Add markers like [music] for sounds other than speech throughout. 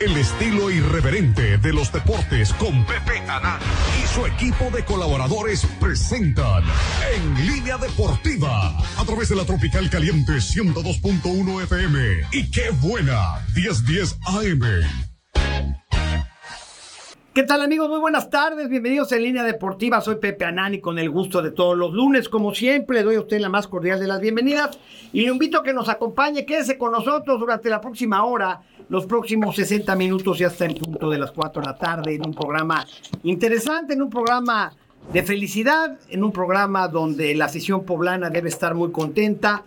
El estilo irreverente de los deportes con Pepe Anán y su equipo de colaboradores presentan En Línea Deportiva a través de la Tropical Caliente 102.1 FM y qué buena 1010 AM. ¿Qué tal amigos? Muy buenas tardes, bienvenidos en Línea Deportiva, soy Pepe Anani con el gusto de todos los lunes, como siempre, doy a usted la más cordial de las bienvenidas y le invito a que nos acompañe, quédese con nosotros durante la próxima hora, los próximos 60 minutos y hasta el punto de las 4 de la tarde en un programa interesante, en un programa de felicidad, en un programa donde la afición poblana debe estar muy contenta,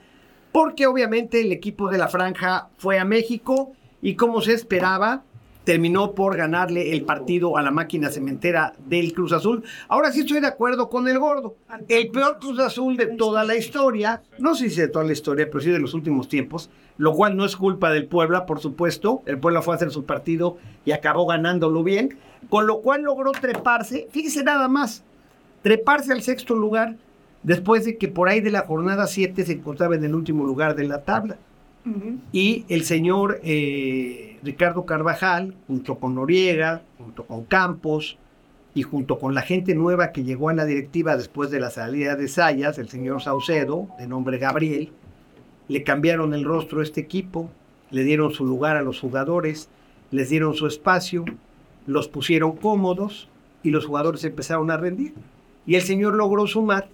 porque obviamente el equipo de la franja fue a México y como se esperaba, terminó por ganarle el partido a la máquina cementera del Cruz Azul. Ahora sí estoy de acuerdo con el gordo. El peor Cruz Azul de toda la historia, no sé si de toda la historia, pero sí de los últimos tiempos, lo cual no es culpa del Puebla, por supuesto. El Puebla fue a hacer su partido y acabó ganándolo bien, con lo cual logró treparse, fíjese nada más, treparse al sexto lugar después de que por ahí de la jornada 7 se encontraba en el último lugar de la tabla. Y el señor eh, Ricardo Carvajal, junto con Noriega, junto con Campos y junto con la gente nueva que llegó a la directiva después de la salida de Sayas, el señor Saucedo, de nombre Gabriel, le cambiaron el rostro a este equipo, le dieron su lugar a los jugadores, les dieron su espacio, los pusieron cómodos y los jugadores empezaron a rendir. Y el señor logró sumar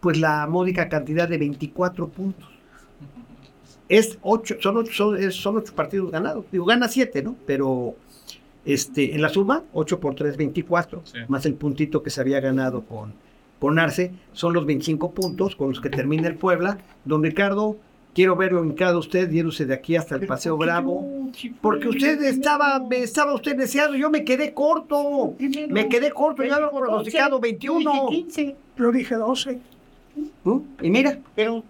pues la módica cantidad de 24 puntos es ocho, son ocho, son, ocho partidos ganados. Digo, gana siete, ¿no? Pero este, en la suma, 8 por 3, 24, más el puntito que se había ganado con, con Arce, son los 25 puntos con los que termina el Puebla. Don Ricardo, quiero verlo en cada usted, yéndose de aquí hasta el Paseo Bravo, porque usted estaba, me estaba usted deseado, yo me quedé corto, me quedé corto, ya lo pronosticado 21. 15, pero dije 12. ¿Mm? Y mira, pero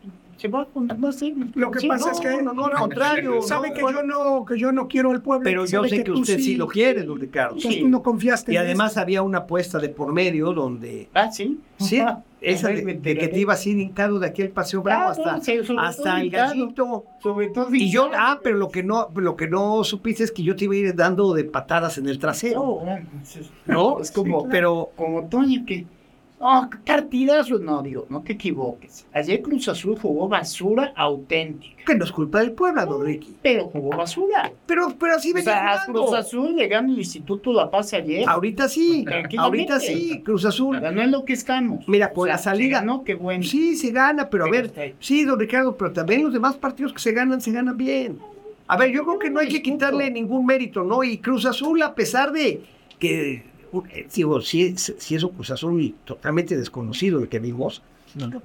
se va Lo que pasa es que no, no, al contrario, sabe que yo no que yo no quiero el pueblo. Pero yo sé que, usted sí, lo quiere, don Ricardo. Entonces tú no confiaste. Y además había una apuesta de por medio donde Ah, sí. Sí, esa de, que te ibas ir hincado de aquí al Paseo Bravo hasta, hasta el gallito. Sobre todo y yo, ah, pero lo que no, lo que no supiste es que yo te iba a ir dando de patadas en el trasero. No, es como, pero como Toño que Oh, partidazo, no, digo, no te equivoques. Ayer Cruz Azul jugó basura auténtica. Que no es culpa del pueblo, don Ricky. Pero jugó basura. Pero, pero así venía O sea, Cruz Azul le ganó el Instituto La Paz ayer. Ahorita sí, ahorita sí, Cruz Azul. Ganó en lo que estamos. Mira, con la salida. No, qué bueno. Sí, se gana, pero, a ver, sí, don Ricardo, pero también los demás partidos que se ganan, se ganan bien. A ver, yo creo que no hay que quitarle ningún mérito, ¿no? Y Cruz Azul, a pesar de que digo, si, si es un Cruz Azul totalmente desconocido el que vimos,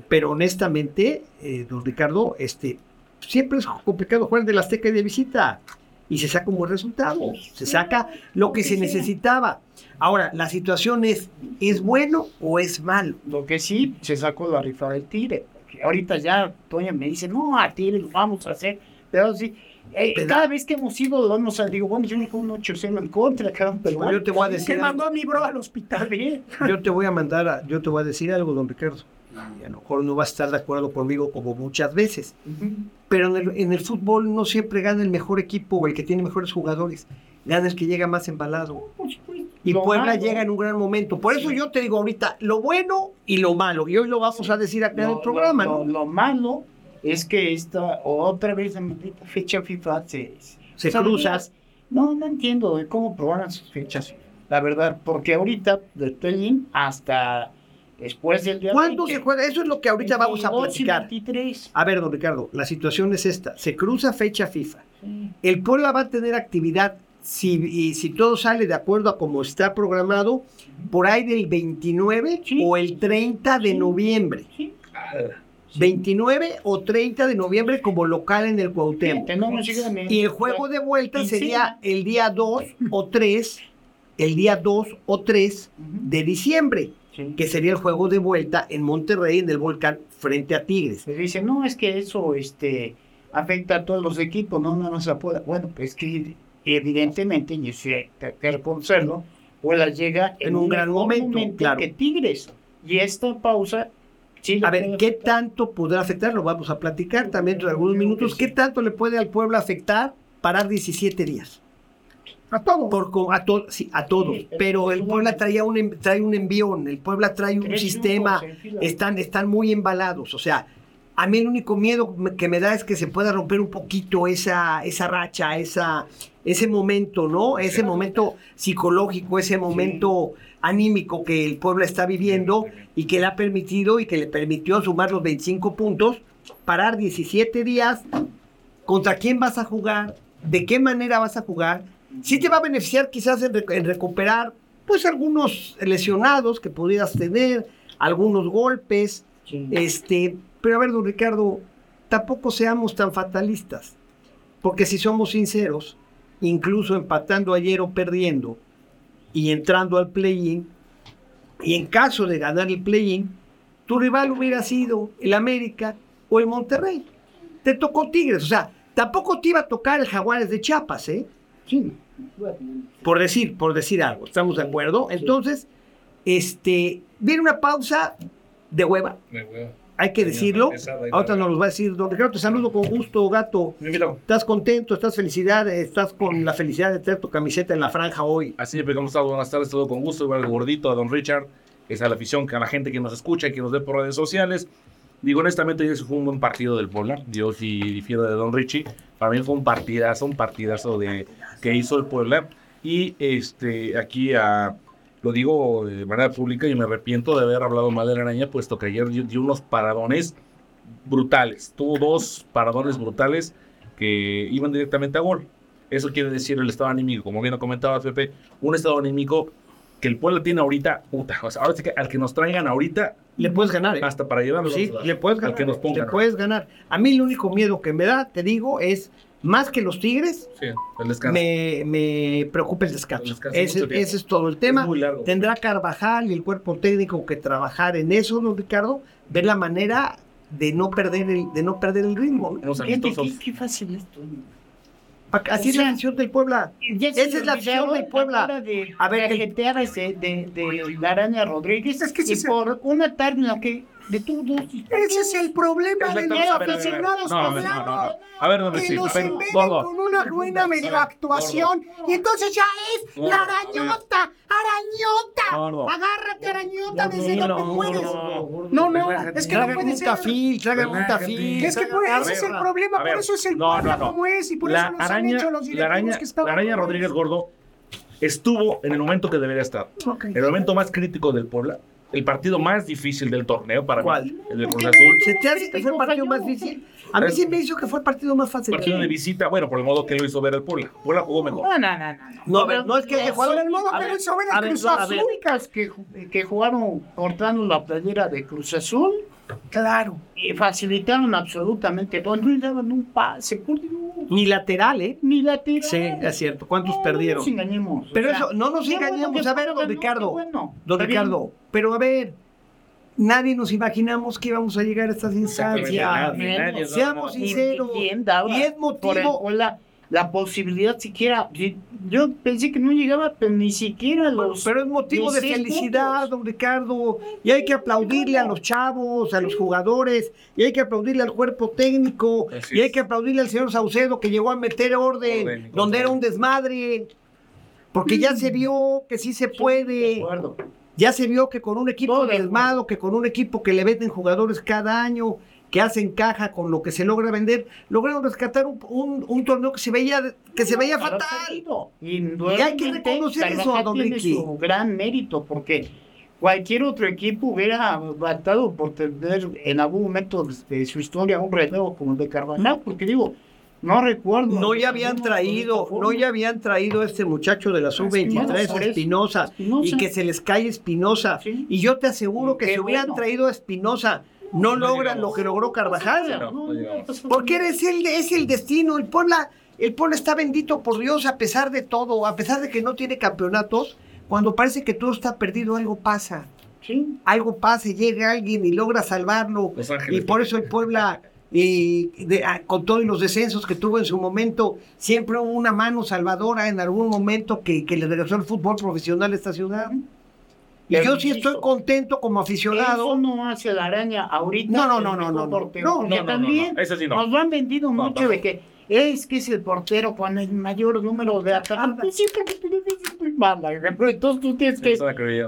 pero honestamente, eh, don Ricardo, este, siempre es complicado jugar de la Azteca y de visita y se saca un buen resultado, se saca lo que se necesitaba. Ahora, la situación es, ¿es bueno o es malo? Lo que sí, se sacó la rifa del Tigre. Ahorita ya Toña me dice, no, a Tigre lo vamos a hacer, pero sí, eh, cada vez que hemos ido, vamos a digo, bueno, yo le un 8-0 en contra, pero yo te voy a decir. Que mandó a mi bro al hospital, bien. [laughs] Yo te voy a mandar, a, yo te voy a decir algo, don Ricardo. Y a lo mejor no va a estar de acuerdo conmigo como muchas veces. Pero en el, en el, fútbol no siempre gana el mejor equipo o el que tiene mejores jugadores. Gana el que llega más embalado. Y Puebla llega en un gran momento. Por eso yo te digo ahorita lo bueno y lo malo. Y hoy lo vamos a decir acá en el programa. ¿no? lo malo es que esta otra vez la fecha FIFA se, se cruza. No, no entiendo de cómo probaron sus fechas. La verdad, porque ahorita de Telín hasta después del día ¿Cuándo se juega? Eso es lo que ahorita vamos a platicar. 23. A ver, don Ricardo, la situación es esta. Se cruza fecha FIFA. El Puebla va a tener actividad si, y si todo sale de acuerdo a como está programado, por ahí del 29 o el 30 de noviembre. Sí. 29 o 30 de noviembre como local en el Cuauhtémoc. y el juego de vuelta sería el día 2 o 3, el día 2 o 3 de diciembre, que sería el juego de vuelta en Monterrey, en el volcán, frente a Tigres. Se dice, no, es que eso este, afecta a todos los equipos, no, no, no se puede. Bueno, pues que evidentemente, y sé que reconocerlo, Puebla llega en, un, gran momento, claro. que Tigres. Y esta pausa a ver, ¿qué tanto podrá afectar? Lo vamos a platicar también dentro de algunos minutos. ¿Qué tanto le puede al pueblo afectar parar 17 días? A todos. Por, a, to, sí, a todos. pero el Puebla traía un, trae un envión, el Puebla trae un sistema, están, están muy embalados. O sea, a mí el único miedo que me da es que se pueda romper un poquito esa, esa racha, esa, ese momento, ¿no? Ese momento psicológico, ese momento anímico que el pueblo está viviendo y que le ha permitido y que le permitió sumar los 25 puntos, parar 17 días, contra quién vas a jugar, de qué manera vas a jugar, si te va a beneficiar quizás en, recuperar pues algunos lesionados que pudieras tener, algunos golpes, este, pero a ver, don Ricardo, tampoco seamos tan fatalistas, porque si somos sinceros, incluso empatando ayer o perdiendo y entrando al play-in, y en caso de ganar el play-in, tu rival hubiera sido el América o el Monterrey. Te tocó Tigres, o sea, tampoco te iba a tocar el Jaguares de Chiapas, ¿eh? Sí. Por decir, por decir algo, ¿estamos de acuerdo? Entonces, este, viene una pausa de hueva. De hueva hay que decirlo. Ahora nos lo va a decir don Ricardo. Te saludo con gusto, gato. ¿Estás contento? ¿Estás felicidad? ¿Estás con la felicidad de tener tu camiseta en la franja hoy? Así es, ¿cómo estás? Buenas tardes, todo con gusto. Igual el gordito, a don Richard, es a la afición, a la gente que nos escucha y que nos ve por redes sociales. Digo, honestamente, ese fue un buen partido del Puebla. Yo sí difiero de don Richie. Para mí fue un partidazo, un partidazo de, que hizo el Puebla. Y este, aquí a lo digo de manera pública y me arrepiento de haber hablado mal de la araña, puesto que ayer dio, unos paradones brutales. Tuvo dos paradones brutales que iban directamente a gol. Eso quiere decir el estado anímico, como bien lo comentaba Pepe, un estado anímico que el pueblo tiene ahorita, puta, o sea, ahora sí que al que nos traigan ahorita le puedes ganar, ¿eh? hasta para llevarlo. Sí, le puedes ganar. Al que nos pongan. Le puedes ganar. A mí el único miedo que me da, te digo, es más que los Tigres, Me, me, preocupa el descanso. ese, es todo el tema. Tendrá Carvajal y el cuerpo técnico que trabajar en eso, ¿no, Ricardo? Ver la manera de no perder el, de no perder el ritmo. qué, fácil esto. Así es la acción del Puebla. Esa es la acción del Puebla. a ver, de, de, de, la araña Rodríguez. Es que y por una tarde en la que de todos. Ese es el problema de los aficionados A ver, no, que los con una buena medio actuación y entonces ya es la arañota, arañota. Agárrate, arañota, desde donde puedes. No, no, es que no puede ser. Tafil, un tafil. Es que ese es el problema, por eso es el problema como es y por eso nos han hecho los directivos que estaban. La araña Rodríguez Gordo estuvo en el momento que debería estar. En el momento más crítico del Puebla el partido más difícil del torneo para ¿Cuál? mí, el de Cruz Azul. ¿Se te hace que fue el partido más difícil? A mí sí me hizo que fue el partido más fácil. Partido de visita, bueno, por el modo que lo hizo ver el Puebla. Puebla jugó mejor. No, no, no. No, no, no es que haya jugado el modo que lo hizo ver el Cruz Azul. Las únicas que, que jugaron cortando la playera de Cruz Azul Claro. Y facilitaron absolutamente todo. No daban un pase, Ni lateral, ¿eh? Ni lateral. Sí, es cierto. ¿Cuántos perdieron? No nos engañemos. Pero eso, no nos engañemos. a ver, don Ricardo. don Ricardo, pero a ver, nadie nos imaginamos que íbamos a llegar a estas instancias. Seamos sinceros. Y, es motivo la posibilidad siquiera, yo pensé que no llegaba, pero ni siquiera los... Pero es motivo de felicidad, don Ricardo, y hay que aplaudirle a los chavos, a los jugadores, y hay que aplaudirle al cuerpo técnico, y hay que aplaudirle al señor Saucedo que llegó a meter orden, donde era un desmadre, porque ya se vio que sí se puede. Ya se vio que con un equipo desmado, que con un equipo que le venden jugadores cada año, que hacen caja con lo que se logra vender, lograron rescatar un, un, torneo que se veía que se veía fatal. Y, hay que reconocer eso a Don Ricky. su gran mérito, porque cualquier otro equipo hubiera batado por tener en algún momento de su historia un relevo como el de Carvajal, porque digo, no recuerdo. No ya habían traído, no ya habían traído a este muchacho de la sub-23, Espinosa, y que se les cae Espinosa. Y yo te aseguro que si hubieran traído a Espinosa no logran lo que logró Carvajal. Porque eres el, es el destino. El Puebla, el Puebla está bendito por Dios a pesar de todo, a pesar de que no tiene campeonatos. Cuando parece que todo está perdido, algo pasa. ¿Sí? Algo pasa, llega alguien y logra salvarlo. Y por eso el Puebla, y ah, con todos los descensos que tuvo en su momento, siempre hubo una mano salvadora en algún momento que, que le regresó el fútbol profesional a esta ciudad. Y yo sí estoy contento como aficionado. Eso no hace la araña ahorita. No, no, no, no, no. no, no, también nos lo han vendido mucho de que es que es el portero con el mayor número de porque entonces tú tienes que,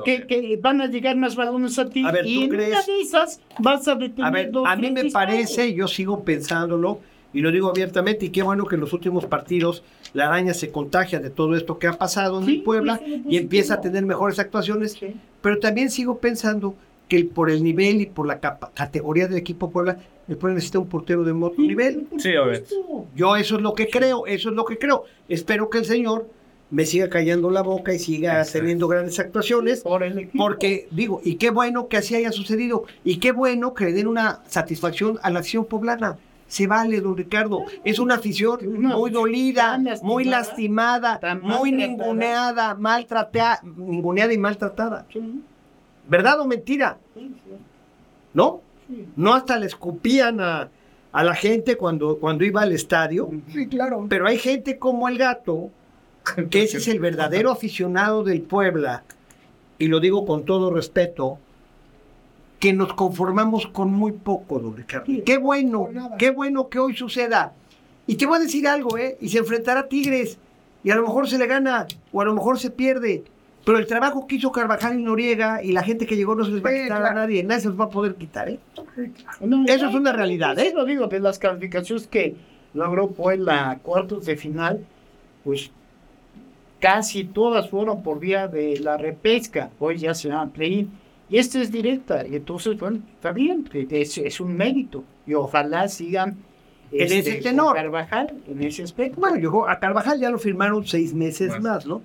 que, que, van a llegar más balones a ti a ver, y en crees? una de esas vas a detener A ver, dos, a mí me parece, yo sigo pensándolo y lo digo abiertamente y qué bueno que en los últimos partidos la araña se contagia de todo esto que ha pasado en Sí, el Puebla sí, y empieza a tener mejores actuaciones, Sí. pero también sigo pensando que el- por el nivel y por la capa- categoría del equipo Puebla, el Puebla necesita un portero de otro nivel. Sí, obviamente. Yo eso es lo que creo, eso es lo que creo. Espero que el señor me siga callando la boca y siga Exacto. teniendo grandes actuaciones. Por el equipo. Porque, digo, y qué bueno que así haya sucedido, y qué bueno que le den una satisfacción a la afición poblana. Se vale, don Ricardo. Es una afición muy dolida, lastimada, muy lastimada, muy ninguneada, maltratada, ninguneada y maltratada. ¿Verdad o mentira? ¿No? No hasta le escupían a, a la gente cuando, cuando iba al estadio. Sí, claro. Pero hay gente como el gato, que ese es el verdadero aficionado del Puebla, y lo digo con todo respeto, que nos conformamos con muy poco, don Ricardo. Qué bueno, qué bueno que hoy suceda. Y te voy a decir algo, ¿eh? Y se enfrentará a Tigres, y a lo mejor se le gana, o a lo mejor se pierde. Pero el trabajo que hizo Carvajal y Noriega y la gente que llegó no se les va a Sí, quitar a nadie, nadie se los va a poder quitar, ¿eh? No, Eso no, es una realidad, sí ¿eh? lo digo, de las calificaciones que logró Puebla a cuartos de final, pues casi todas fueron por vía de la repesca. Hoy ya se van a play Y esta es directa. Y entonces, bueno, está bien, es, es un mérito. Y ojalá sigan En este, ese tenor. Carvajal en ese aspecto. Bueno, yo, a Carvajal ya lo firmaron seis meses Más. más, ¿no?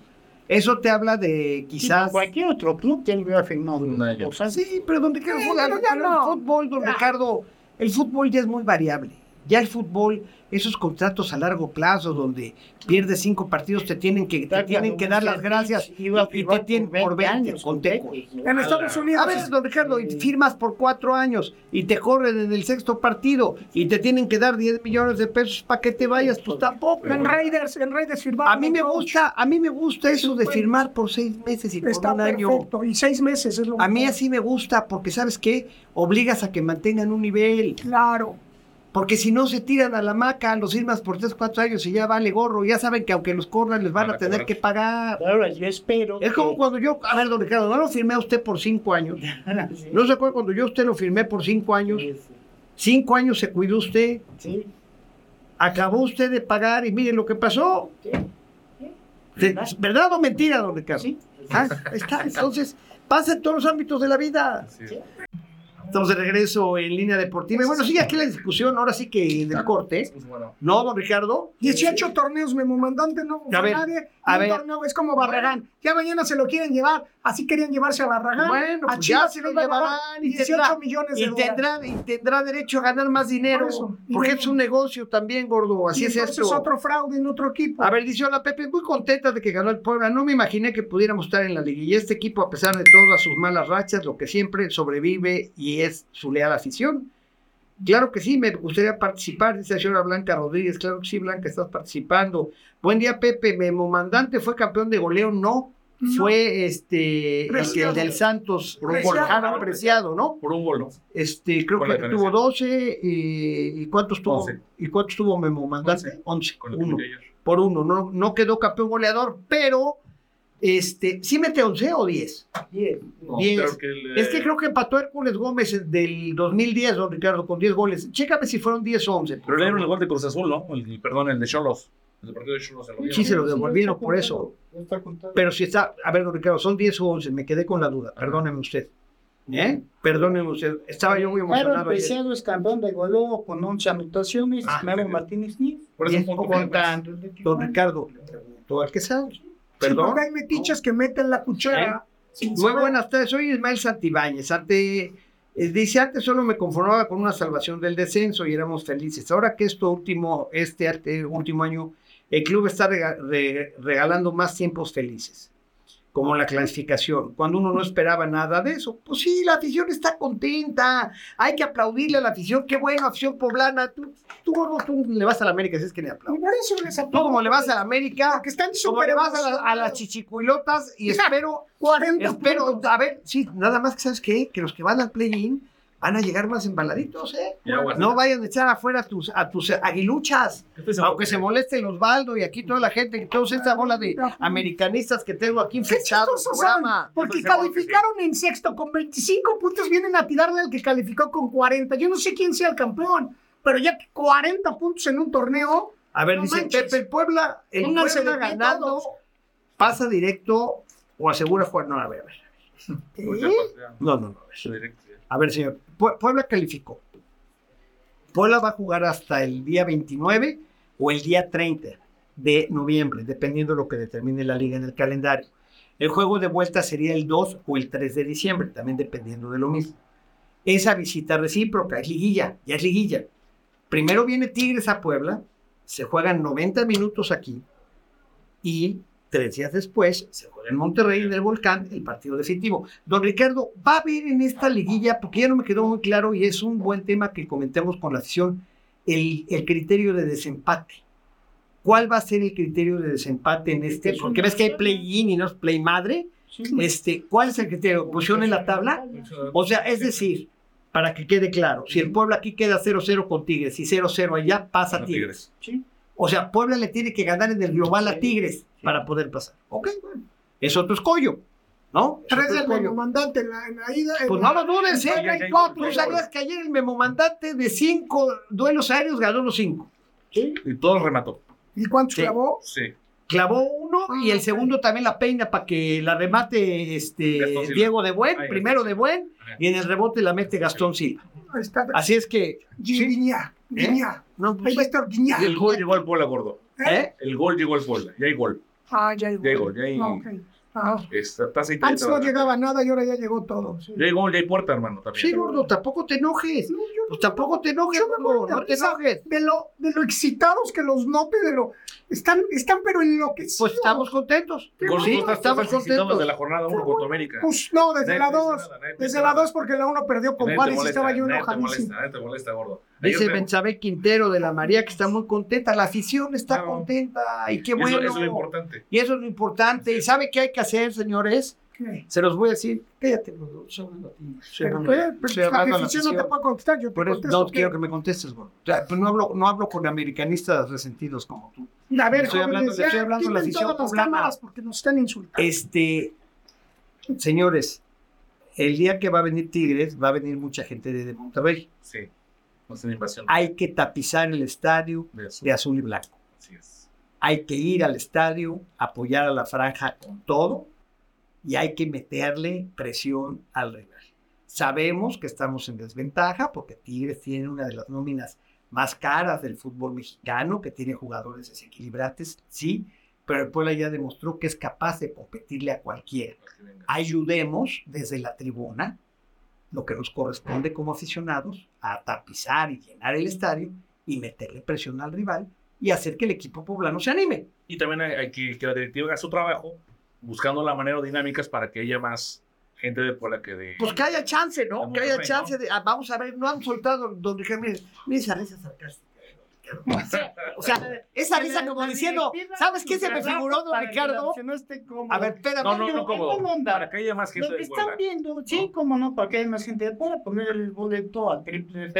Eso te habla de quizás... cualquier otro club ya lo hubiera firmado. No, ya. O sea, Sí, pero don Ricardo, Sí, fútbol, pero ya el fútbol, don Ya. Ricardo, el fútbol ya es muy variable. Ya el fútbol, esos contratos a largo plazo donde pierdes cinco partidos, te tienen que, te tienen que dar las gracias y te firmar tienen por 20 años, con. En Estados Unidos. A veces, don Ricardo, y firmas por cuatro años y te corren en el sexto partido y te tienen que dar 10 millones de pesos para que te vayas, pues tampoco. En Raiders, en Raiders firmaron. A mí me gusta, a mí me gusta eso de firmar por seis meses y por Está un año. perfecto. Y seis meses es lo A mí así me gusta porque, ¿sabes qué? Obligas a que mantengan un nivel. Claro. Porque si no se tiran a la maca, los firmas por 3, 4 años y ya vale gorro. Ya saben que aunque los corran, les van a a tener que pagar. Ahora, yo espero. Es como cuando yo, a ver, don Ricardo, no lo firmé a usted por 5 años. [laughs] Sí, ¿No se acuerda cuando yo a usted lo firmé por 5 años? sí, 5 años se cuidó usted, sí. acabó usted de pagar y mire lo que pasó. Sí, ¿Verdad o mentira, don Ricardo? Sí. Ah, está. Entonces, pasa en todos los ámbitos de la vida. Sí. Estamos de regreso en línea deportiva. Y bueno, sigue aquí la discusión, ahora sí que del corte. Pues bueno. ¿No, don Ricardo? 18 torneos memo mandante, no A ver, nadie. a un ver. torneo es como Barragán. Ya mañana se lo quieren llevar. Así querían llevarse a Barragán. Bueno, a pues Chivas ya se lo va a llevar llevarán y 18 tendrá- millones de Y dólares. tendrá, y tendrá derecho a ganar más dinero. Por eso. Y Porque es un negocio también, gordo. Así Y es esto. otro fraude en otro equipo. A ver, dice hola Pepe, muy contenta de que ganó el Puebla. No me imaginé que pudiéramos estar en la liga. Y este equipo, a pesar de todas sus malas rachas, lo que siempre sobrevive y es su leal afición. Claro que sí, me gustaría participar, dice la señora Blanca Rodríguez. Claro que sí, Blanca, estás participando. Buen día, Pepe. Memo Mandante fue campeón de goleo, no. No. Fue este el, del Santos, por un Preciado. ¿no? Por un gol. Este, creo que tuvo 12 y, y ¿cuántos tuvo? Once. ¿Y cuántos tuvo Memo Mandante? 11, Con el que uno metí ayer. por uno. No, no quedó campeón goleador, pero este, ¿sí mete 11 o 10? Bien. No, Diez. creo que el, Es que creo que empató Hércules Gómez del 2010, don Ricardo, con 10 goles. Chécame si fueron 10 o 11. por Pero le dieron el gol de Cruz Azul, ¿no? El, perdón, el de Cholos. El partido de Cholos se lo dieron. Sí, se lo devolvieron por eso. Pero si está, a ver, don Ricardo, son 10 o 11, me quedé con la duda. Perdóneme usted. ¿Eh? Perdóneme usted. Estaba yo muy Claro, emocionado. ayer. Preciado es campeón de goleo con 11 anotaciones. Ah, Memo sí. Martínez ni. Por eso Bien, un punto Contra Don Ricardo, tú al que Sí, Perdón. porque hay metiches que meten la cuchara. sin Muy buenas tardes, soy Ismael Santibáñez. Ante, eh, dice, antes solo me conformaba con una salvación del descenso y éramos felices. Ahora que esto último, este, este último año, el club está rega- re- regalando más tiempos felices, como la clasificación, cuando uno no esperaba nada de eso. Pues sí, la afición está contenta, hay que aplaudirle a la afición, qué bueno, afición poblana. Tú, tú, gordo, tú le vas a la América, si es que le aplaudo. por eso les Tú como le vas a la América, Porque están como súper le vas a, la- a las chichicuilotas y espero 40 Espero, a ver, sí, nada más que sabes qué, que los que van al play-in van a llegar más embaladitos, ¿eh? no vayan a echar afuera a tus, a tus aguiluchas, aunque se molesten los Baldo y aquí toda la gente, toda esta bola de americanistas que tengo aquí infectados. Porque calificaron en sexto con 25 puntos, vienen a tirarle al que calificó con 40. Yo no sé quién sea el campeón, pero ya 40 puntos en un torneo. A ver, dice Pepe, el Puebla, el Puebla ganando, pasa directo o asegura jugar. No, a ver, a ver. No, no, no. A ver, señor. Puebla calificó. Puebla va a jugar hasta el día 29 o el día 30 de noviembre, dependiendo de lo que determine la liga en el calendario. El juego de vuelta sería el 2 o el 3 de diciembre, también dependiendo de lo mismo. Esa visita recíproca es liguilla, ya es liguilla. Primero viene Tigres a Puebla, se juegan 90 minutos aquí y Tres días después se juega en Monterrey, en el Volcán, el partido definitivo. Don Ricardo, ¿va a haber en esta liguilla, porque ya no me quedó muy claro y es un buen tema que comentemos con la afición, el, el criterio de desempate? ¿Cuál va a ser el criterio de desempate en este? Porque ves que hay play-in y no es play-madre. Este, ¿Cuál es el criterio? ¿Posición en la tabla? O sea, es decir, para que quede claro, si el pueblo aquí queda 0-0 con Tigres y 0-0 allá, pasa Tigres. O sea, Puebla le tiene que ganar en el global a Tigres para poder pasar. Ok, bueno. Es otro escollo. ¿No? Tres del memomandante en la, en la ida. Pues no lo dudes, ¿eh? Tú sabías que ayer el memomandante de cinco duelos aéreos ganó los cinco. ¿Sí? Y todos remató. ¿Y cuántos clavó? Sí. Clavó uno y el segundo también la peina para que la remate este Diego de Buen, primero de Buen, y en el rebote la mete Gastón Silva. Así es que. Guiña, Guiña. No, pues, Ahí va a estar el gol llegó al Puebla, gordo. ¿Eh? El gol llegó al Puebla. Ya hay gol. Ah, ya. Ya hay... Okay. Ah. Antes no llegaba nada y ahora ya llegó todo. Sí. Ya hay gol, ya hay puerta, hermano. También. Sí, gordo, tampoco te enojes. No, pues tampoco te enojes, gordo. No te enojes. De lo, de lo excitados que los note, de lo están, están pero enloquecidos. Pues estamos contentos. Por sí, estamos contentos. de la jornada 1 contra América. Pues no, desde la 2. Desde la 2 porque la 1 perdió con Juárez y estaba yo enojadísimo. Te te molesta, gordo. Dice Benzabé Quintero de la María que está muy contenta. La afición está contenta. Y qué bueno. Eso, es lo importante. Y eso es lo importante. ¿Y sabe qué hay que hacer, señores? ¿Qué? Se los voy a decir. Cállate, hablando a ti. Pero, la afición no te puede contestar. Yo te no quiero que me contestes, gordo. O sea, pues no hablo, no hablo con americanistas resentidos como tú. A ver, estoy hablando, de estoy hablando de la afición poblana. porque nos están insultando. Este, señores, el día que va a venir Tigres, va a venir mucha gente de Monterrey. Sí. Invasión. Hay que tapizar el estadio de azul, y blanco. Así es. Hay que ir al estadio, apoyar a la franja con todo y hay que meterle presión al rival. Sabemos que estamos en desventaja porque Tigres tiene una de las nóminas más caras del fútbol mexicano, que tiene jugadores desequilibrantes, sí, pero el Puebla ya demostró que es capaz de competirle a cualquiera. Ayudemos desde la tribuna, lo que nos corresponde como aficionados, a tapizar y llenar el estadio y meterle presión al rival y hacer que el equipo poblano se anime. Y también hay, que que la directiva haga su trabajo buscando la manera dinámicas para que haya más gente de Puebla que de... Pues que haya chance, ¿no? Que haya chance de... Ah, vamos a ver, no han soltado, don Ricardo, mire, esa risa sarcástica. O sea, esa risa como diciendo, ¿sabes qué se me figuró, don Ricardo? A ver, espérame. No, no, no, como, para que haya más gente Lo que están viendo, sí, cómo no, para que haya más gente de Puebla, poner el boleto a triple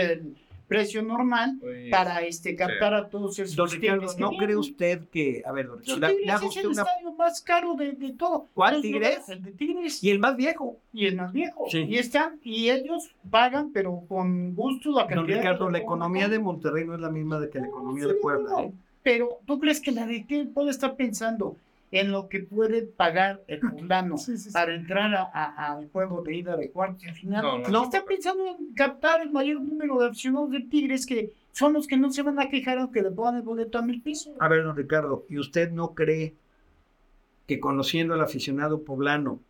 precio normal para este captar a todos esos Don Ricardo, ¿no cree usted que, a ver, don Ricardo, es el estadio más caro de, de todo. ¿Cuál Tigres? El de Tigres. Y el más viejo. Y el más viejo. Sí. Y están, y ellos pagan, pero con gusto la cantidad. Don Ricardo, la economía de Monterrey no es la misma de que la economía de Puebla, ¿eh? Pero, ¿tú crees que la de qué puede estar pensando? En lo que puede pagar el poblano para entrar al juego de ida de cuartos y final. No, está pensando en captar el mayor número de aficionados de Tigres que son los que no se van a quejar aunque le pongan el boleto a mil pesos. A ver, don Ricardo, ¿y usted no cree que conociendo al aficionado poblano,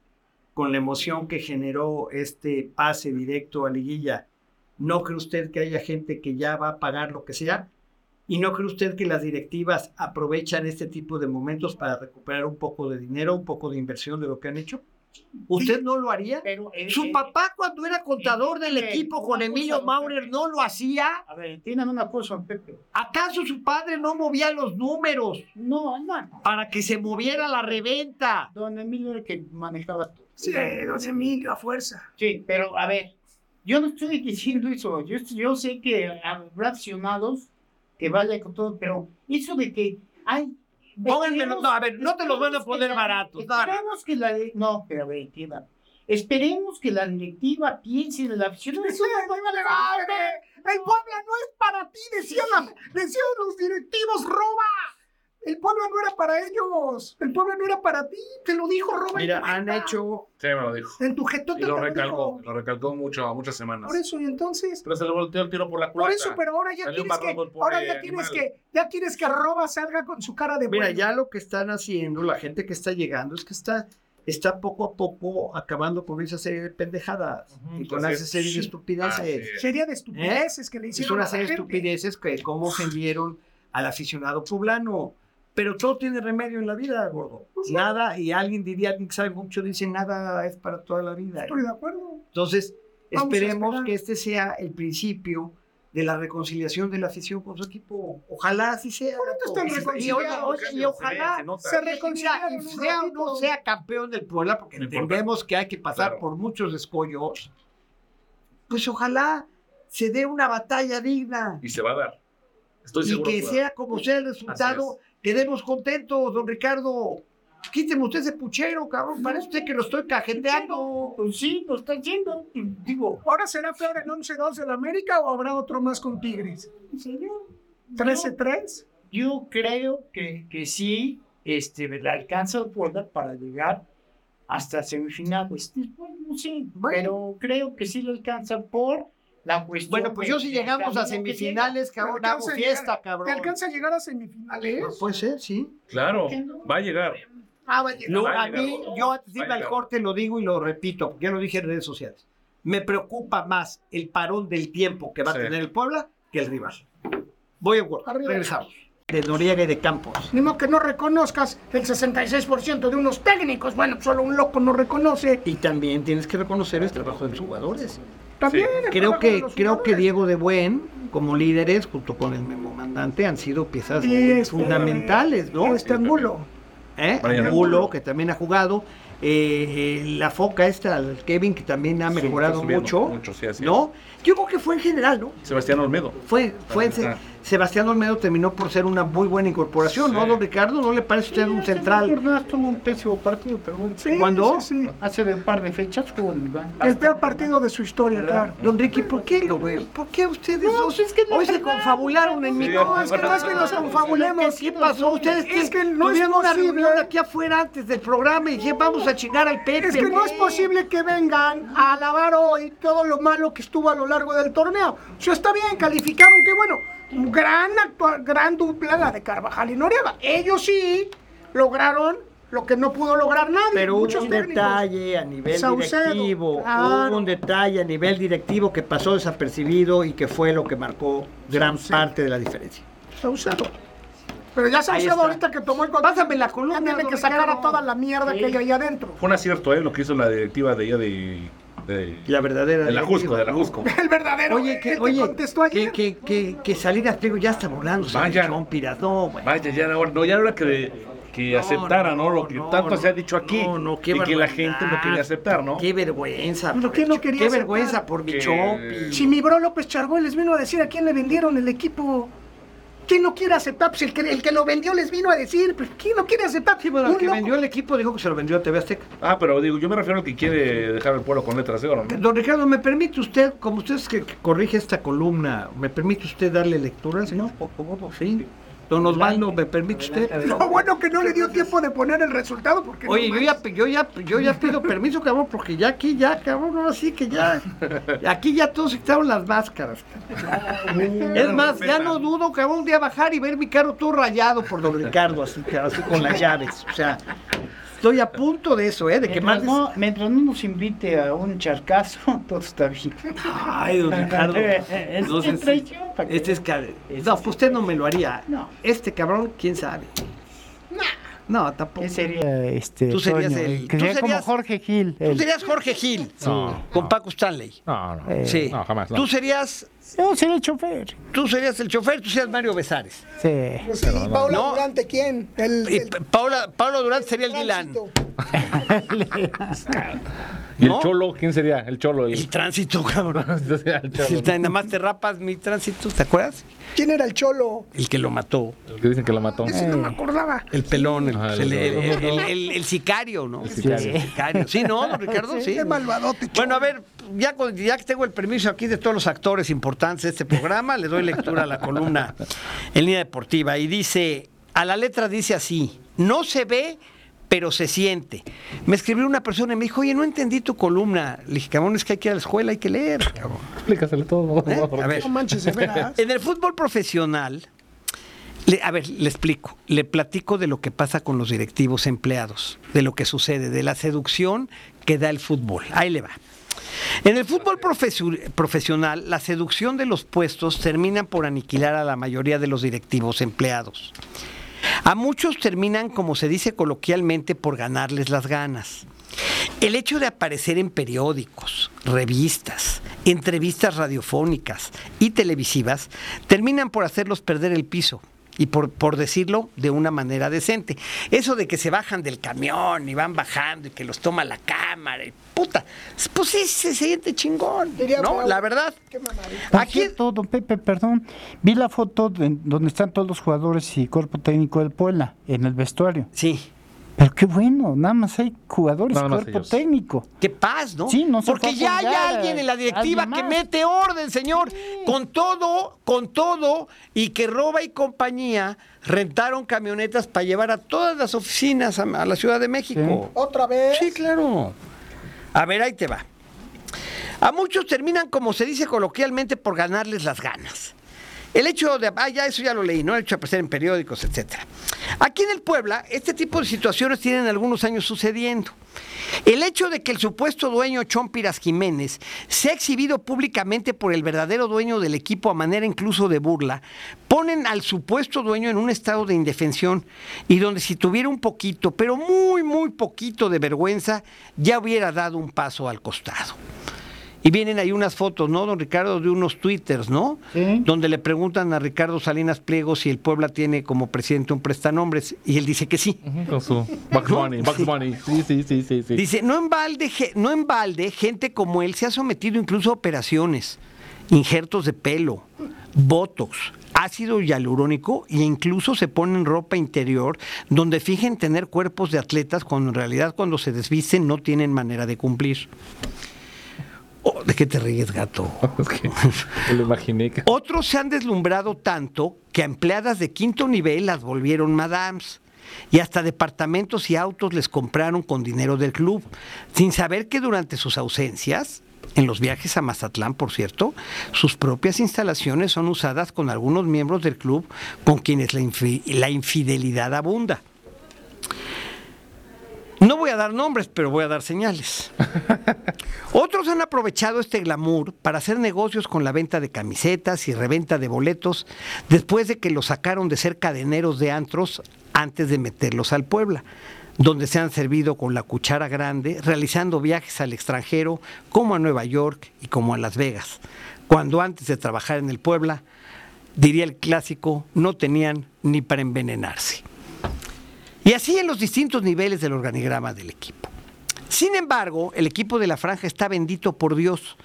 con la emoción que generó este pase directo a liguilla, ¿no cree usted que haya gente que ya va a pagar lo que sea? ¿Y no cree usted que las directivas aprovechan este tipo de momentos para recuperar un poco de dinero, un poco de inversión de lo que han hecho? ¿Usted no lo haría? Pero, eh, Su eh, papá cuando era contador del equipo con Emilio Maurer no lo hacía. A ver, tienen una cosa, Pepe. ¿Acaso su padre no movía los números? No, no. Para que se moviera la reventa. Don Emilio era el que manejaba todo. Sí, don Emilio, a fuerza. Sí, pero a ver, yo no estoy [laughs] diciendo eso. Yo, yo sé que habrá aficionados que vaya con todo, pero eso de que hay. Pónganme, no, a ver, no te los van a poner baratos. Esperemos que la. No, pero a ver, Esperemos que la directiva piense en la afición. Eso no El Puebla no es para ti, decían, decían los directivos, roba. El pueblo no era para ellos. El pueblo no era para ti. Te lo dijo Robert. Mira, han hecho. Sí, me lo dijo. En tu gesto te lo, recalcó. Lo recalcó mucho, muchas semanas. Por eso, y entonces. Pero se le volteó el tiro por la culata. Por eso, pero ahora ya tienes que. Ahora ya tienes que. Ya quieres que Roba salga con su cara de. Mira, ya lo que están haciendo, la gente que está llegando, es que está está poco a poco acabando con esa serie de pendejadas y con esa serie de estupideces. serie de estupideces que le hicieron. Es una serie de estupideces que cómo ofendieron al aficionado poblano. Pero todo tiene remedio en la vida, gordo. Pues nada, y alguien diría, alguien que sabe mucho, dice, nada es para toda la vida. Estoy de acuerdo. Entonces, esperemos que este sea el principio de la reconciliación de la afición con su equipo. Ojalá así sea. Y, ojalá se reconcilie y sea no sea campeón del Puebla, porque entendemos que hay que pasar por muchos escollos. Pues ojalá se dé una batalla digna. Y se va a dar. Estoy y que sea como sea el resultado, quedemos contentos, don Ricardo. Quíteme usted ese puchero, cabrón. Parece usted que lo estoy cajeteando. Pues sí, lo está yendo. Digo, ¿ahora será peor el 11-2 de la América o habrá otro más con Tigres? Señor. ¿13-3? Yo creo que, que sí este, le alcanza el poder para llegar hasta semifinales. Bueno, sí, pero creo que sí le alcanza por bueno, pues yo si llegamos a semifinales, cabrón, hago fiesta, cabrón. ¿Te alcanza a llegar a semifinales? Pues puede ser, sí. Claro, va a llegar. Ah, va a llegar. a, mí, yo antes de al corte lo digo y lo repito, ya lo dije en redes sociales. Me preocupa más el parón del tiempo que va a tener el Puebla que el rival. Voy a guardar. Regresamos de Noriega y de Campos. Ni modo que no reconozcas el 66% de unos técnicos. Bueno, solo un loco no reconoce. Y también tienes que reconocer el trabajo de los jugadores. También. Creo que creo que Diego de Buen, como líderes, junto con el comandante, han sido piezas fundamentales, ¿no? Este Angulo. ¿Eh? Angulo, que también ha jugado. Eh, eh, la foca esta, el Kevin, que también ha mejorado mucho, ¿no? Yo creo que fue en general, ¿no? Sebastián Olmedo. Fue, fue, Sebastián Olmedo terminó por ser una muy buena incorporación, ¿no, don Ricardo? ¿No le parece usted un central? tuvo un pésimo partido, pero sí, ¿Cuándo? Sí, sí. Hace un par de fechas tuvo el peor partido de su historia, claro. Don Ricky, ¿por qué lo veo? ¿Por qué ustedes no, dos es que no hoy se confabularon en mi No, es que no es que nos confabulemos. ¿Qué pasó? Ustedes es que no tuvieron una reunión aquí afuera antes del programa y dijeron vamos a chingar al Pepe. Es que no es posible que vengan a alabar hoy todo lo malo que estuvo a lo largo del torneo. O sea, está bien, calificaron que bueno gran, actual, gran dupla la de Carvajal y Noriega. Ellos sí lograron lo que no pudo lograr nadie. Pero hubo un detalle a nivel directivo, hubo un detalle a nivel directivo que pasó desapercibido y que fue lo que marcó gran parte de la diferencia. Saucedo. Pero ya Saucedo ahorita que tomó el control, Pásame la columna. Tiene que sacar a toda la mierda que hay ahí adentro. Fue un acierto, ¿eh? Lo que hizo la directiva de ella de la verdadera. De la Jusco, de la Jusco. [laughs] El verdadero. Oye, que, oye, que, que, que, que Salinas Pliego ya está volando. Vaya. Son no, Vaya, ya no, no, ya era que, que aceptara, ¿no? Lo que tanto se ha dicho aquí. No, no, qué y que la gente no quería aceptar, ¿no? Qué vergüenza. ¿Por qué no quería Qué vergüenza por mi Chopi. Si mi bro López Chargó les vino a decir a quién le vendieron el equipo. ¿Quién no quiere aceptar? Pues el que, el que lo vendió les vino a decir, pues ¿quién no quiere aceptar? Sí, bueno, el que vendió el equipo dijo que se lo vendió a TV Azteca. Ah, pero digo, yo me refiero al que quiere dejar el pueblo con letras de oro. ¿no? Don Ricardo, ¿me permite usted, como usted es que, corrige esta columna, ¿me permite usted darle lectura, señor? Por favor, sí. Don Osvaldo, ¿me permite usted? No, bueno que no le dio tiempo de poner el resultado porque Oye, yo, ya, yo, ya, yo ya pido permiso, cabrón, porque ya aquí, ya, cabrón, ahora sí que ya. Aquí ya todos se quitaron las máscaras. es más, ya no dudo, cabrón, un día bajar y ver mi carro todo rayado por don Ricardo, así, así con las llaves. O sea, Estoy a punto de eso, ¿eh? De que más. No, mientras no nos invite a un charcazo, [laughs] todo está bien. Ay, don Ricardo. [laughs] Entonces, este es No, pues usted no me lo haría. No. Este cabrón, quién sabe. No, tampoco. ¿Quién sería este? Tú serías Toño? el- Que tú sería como serías- Jorge Gil. Tú serías Jorge Gil No, con no. Paco Stanley. No, no. Eh, Sí. No, jamás. no. Tú serías, Yo sería el chofer. tú serías el chofer, tú serías Mario Besares. Sí. Pues sí, Paula No. Durante, ¿quién? El, Y el P- Paula, Pablo Durán sería el Dylan. tránsito. [laughs] ¿Y el ¿No? cholo? ¿Quién sería? El cholo. El, El tránsito, cabrón. [laughs] el cholo. Si nada más te rapas mi tránsito, ¿te acuerdas? ¿Quién era el cholo? El que lo mató. El que dicen que lo mató. Ese no me acordaba. El pelón, el, Ajá, el- el- el- el- el- el sicario, ¿no? sicario. El sicario. Sí, ¿no, don Ricardo? Sí. Qué malvadote, Bueno, a ver, ya, que tengo el permiso aquí de todos los actores importantes de este programa, le doy lectura a la columna en línea deportiva. Y dice, a la letra dice así, no se ve, pero se siente. Me escribió una persona y me dijo, oye, no entendí tu columna. Le dije, cabrón, es que hay que ir a la escuela, hay que leer. cabrón". Explícaselo todo. ¿Eh? A ver. No manches. En el fútbol profesional, le- a ver, le explico, le platico de lo que pasa con los directivos empleados, de lo que sucede, de la seducción que da el fútbol. Ahí le va. En el fútbol profesio- profesional, la seducción de los puestos terminan por aniquilar a la mayoría de los directivos empleados. A muchos terminan, como se dice coloquialmente, por ganarles las ganas. El hecho de aparecer en periódicos, revistas, entrevistas radiofónicas y televisivas terminan por hacerlos perder el piso. Y por, por decirlo de una manera decente. Eso de que se bajan del camión y van bajando y que los toma la cámara y puta, pues sí se siente chingón, Diría ¿no? La verdad. Qué Aquí cierto, don Pepe, perdón, vi la foto de- donde están todos los jugadores y cuerpo técnico del Puebla en el vestuario. Sí. Qué bueno, nada más hay jugadores Nada cuerpo ellos. técnico. Qué paz, ¿no? Sí, no Porque ya hay alguien en la directiva que mete orden, señor. Con todo, con todo, y que Roba y compañía rentaron camionetas para llevar a todas las oficinas a, a la Ciudad de México. ¿Otra vez? Sí, claro. A ver, ahí te va. A muchos terminan, como se dice coloquialmente, por ganarles las ganas. El hecho de, ah, ya eso ya lo leí, ¿no? El hecho de aparecer en periódicos, etcétera. Aquí en el Puebla, este tipo de situaciones tienen algunos años sucediendo. El hecho de que el supuesto dueño Chompiras Jiménez sea exhibido públicamente por el verdadero dueño del equipo a manera incluso de burla, ponen al supuesto dueño en un estado de indefensión y donde si tuviera un poquito, pero muy, muy poquito de vergüenza, ya hubiera dado un paso al costado. Y vienen ahí unas fotos, ¿no, don Ricardo, de unos twitters, ¿no? Sí. Donde le preguntan a Ricardo Salinas Pliego si el Puebla tiene como presidente un prestanombres y él dice que sí. Con su Bugs Bunny. Sí, sí, sí, sí. sí. Dice, no en, balde, no en balde, gente como él se ha sometido incluso a operaciones, injertos de pelo, botox, ácido hialurónico e incluso se ponen ropa interior donde fingen tener cuerpos de atletas cuando en realidad cuando se desvisten no tienen manera de cumplir. Oh, ¿De qué te ríes, gato? [laughs] Es que me lo imaginé. que- Otros se han deslumbrado tanto que a empleadas de quinto nivel las volvieron madams. Y hasta departamentos y autos les compraron con dinero del club, sin saber que durante sus ausencias, en los viajes a Mazatlán, por cierto, sus propias instalaciones son usadas con algunos miembros del club con quienes la, infi- la infidelidad abunda. No voy a dar nombres, pero voy a dar señales. [laughs] Otros han aprovechado este glamour para hacer negocios con la venta de camisetas y reventa de boletos después de que los sacaron de ser cadeneros de antros antes de meterlos al Puebla, donde se han servido con la cuchara grande, realizando viajes al extranjero como a Nueva York y como a Las Vegas, cuando antes de trabajar en el Puebla, diría el clásico, no tenían ni para envenenarse. Y así en los distintos niveles del organigrama del equipo. Sin embargo, el equipo de la franja está bendito por Dios,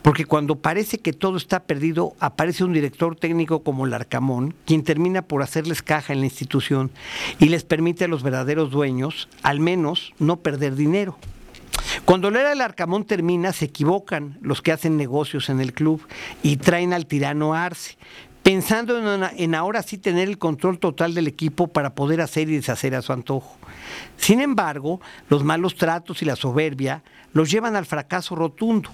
porque cuando parece que todo está perdido, aparece un director técnico como Larcamón, quien termina por hacerles caja en la institución y les permite a los verdaderos dueños, al menos, no perder dinero. Cuando la era del Arcamón termina, se equivocan los que hacen negocios en el club y traen al tirano Arce, pensando en, ahora sí tener el control total del equipo para poder hacer y deshacer a su antojo. Sin embargo, los malos tratos y la soberbia los llevan al fracaso rotundo.